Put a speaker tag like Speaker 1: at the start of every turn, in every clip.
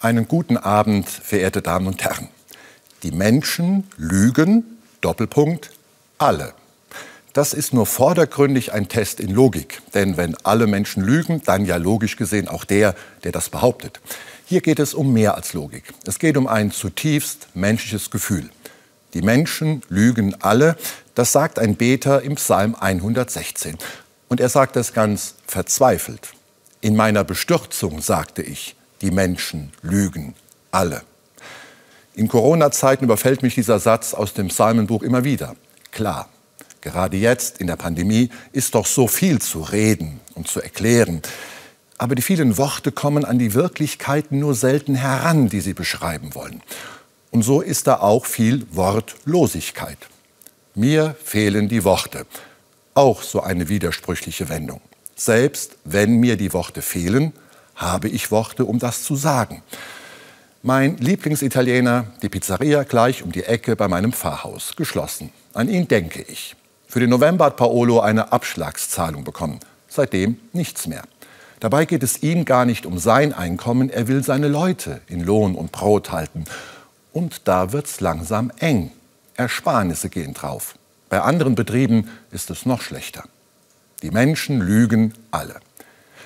Speaker 1: Einen guten Abend, verehrte Damen und Herren. Die Menschen lügen, Doppelpunkt, alle. Das ist nur vordergründig ein Test in Logik. Denn wenn alle Menschen lügen, dann ja logisch gesehen auch der, der das behauptet. Hier geht es um mehr als Logik. Es geht um ein zutiefst menschliches Gefühl. Die Menschen lügen alle, das sagt ein Beter im Psalm 116. Und er sagt es ganz verzweifelt. In meiner Bestürzung sagte ich, die Menschen lügen alle. In Corona-Zeiten überfällt mich dieser Satz aus dem Psalmenbuch immer wieder. Klar, gerade jetzt in der Pandemie ist doch so viel zu reden und zu erklären. Aber die vielen Worte kommen an die Wirklichkeiten nur selten heran, die sie beschreiben wollen. Und so ist da auch viel Wortlosigkeit. Mir fehlen die Worte. Auch so eine widersprüchliche Wendung. Selbst wenn mir die Worte fehlen, habe ich Worte, um das zu sagen. Mein Lieblingsitaliener, die Pizzeria gleich um die Ecke bei meinem Pfarrhaus, geschlossen. An ihn denke ich. Für den November hat Paolo eine Abschlagszahlung bekommen. Seitdem nichts mehr. Dabei geht es ihm gar nicht um sein Einkommen, er will seine Leute in Lohn und Brot halten. Und da wird's langsam eng. Ersparnisse gehen drauf. Bei anderen Betrieben ist es noch schlechter. Die Menschen lügen alle.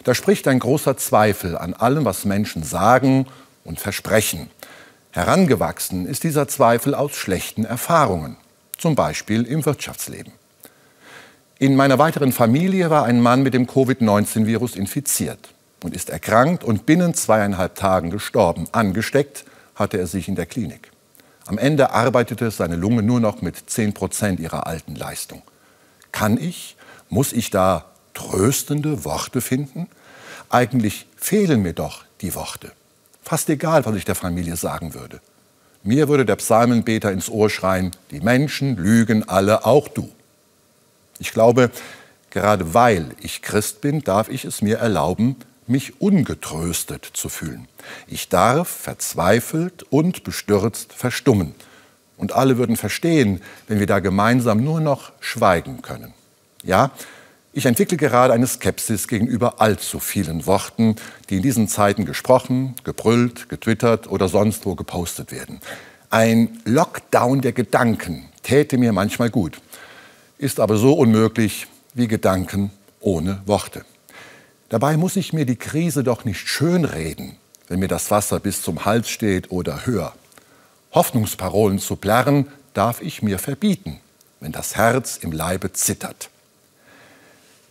Speaker 1: Da spricht ein großer Zweifel an allem, was Menschen sagen und versprechen. Herangewachsen ist dieser Zweifel aus schlechten Erfahrungen, zum Beispiel im Wirtschaftsleben. In meiner weiteren Familie war ein Mann mit dem Covid-19-Virus infiziert und ist erkrankt und binnen zweieinhalb Tagen gestorben. Angesteckt hatte er sich in der Klinik. Am Ende arbeitete seine Lunge nur noch mit 10 Prozent ihrer alten Leistung. Kann ich, muss ich da tröstende Worte finden? Eigentlich fehlen mir doch die Worte. Fast egal, was ich der Familie sagen würde. Mir würde der Psalmenbeter ins Ohr schreien, die Menschen lügen alle, auch du. Ich glaube, gerade weil ich Christ bin, darf ich es mir erlauben, mich ungetröstet zu fühlen. Ich darf verzweifelt und bestürzt verstummen. Und alle würden verstehen, wenn wir da gemeinsam nur noch schweigen können. Ja, ich entwickle gerade eine Skepsis gegenüber allzu vielen Worten, die in diesen Zeiten gesprochen, gebrüllt, getwittert oder sonst wo gepostet werden. Ein Lockdown der Gedanken täte mir manchmal gut, ist aber so unmöglich wie Gedanken ohne Worte. Dabei muss ich mir die Krise doch nicht schönreden, wenn mir das Wasser bis zum Hals steht oder höher. Hoffnungsparolen zu plärren darf ich mir verbieten, wenn das Herz im Leibe zittert.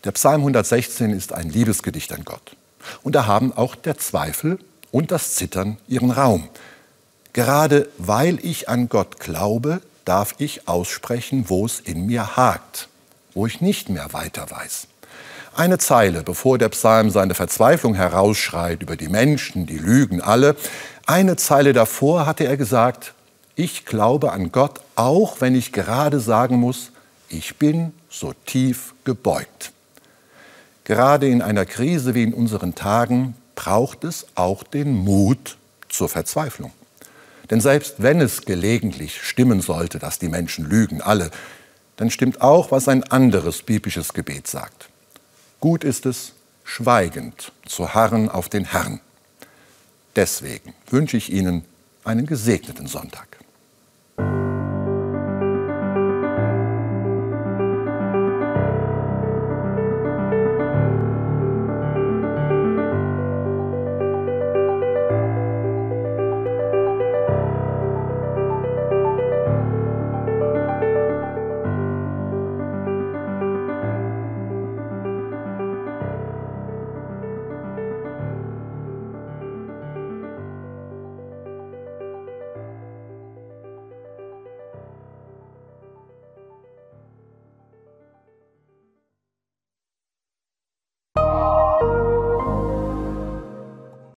Speaker 1: Der Psalm 116 ist ein Liebesgedicht an Gott. Und da haben auch der Zweifel und das Zittern ihren Raum. Gerade weil ich an Gott glaube, darf ich aussprechen, wo es in mir hakt, wo ich nicht mehr weiter weiß. Eine Zeile, bevor der Psalm seine Verzweiflung herausschreit über die Menschen, die lügen alle, eine Zeile davor hatte er gesagt, ich glaube an Gott, auch wenn ich gerade sagen muss, ich bin so tief gebeugt. Gerade in einer Krise wie in unseren Tagen braucht es auch den Mut zur Verzweiflung. Denn selbst wenn es gelegentlich stimmen sollte, dass die Menschen lügen, alle, dann stimmt auch, was ein anderes biblisches Gebet sagt. Gut ist es, schweigend zu harren auf den Herrn. Deswegen wünsche ich Ihnen einen gesegneten Sonntag.